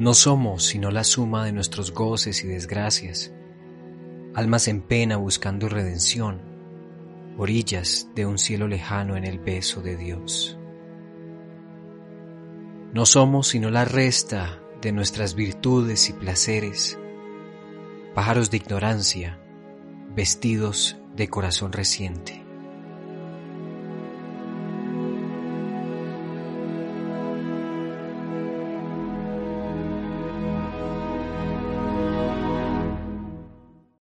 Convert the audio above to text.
No somos sino la suma de nuestros goces y desgracias, almas en pena buscando redención, orillas de un cielo lejano en el beso de Dios. No somos sino la resta de nuestras virtudes y placeres, pájaros de ignorancia, vestidos de corazón reciente.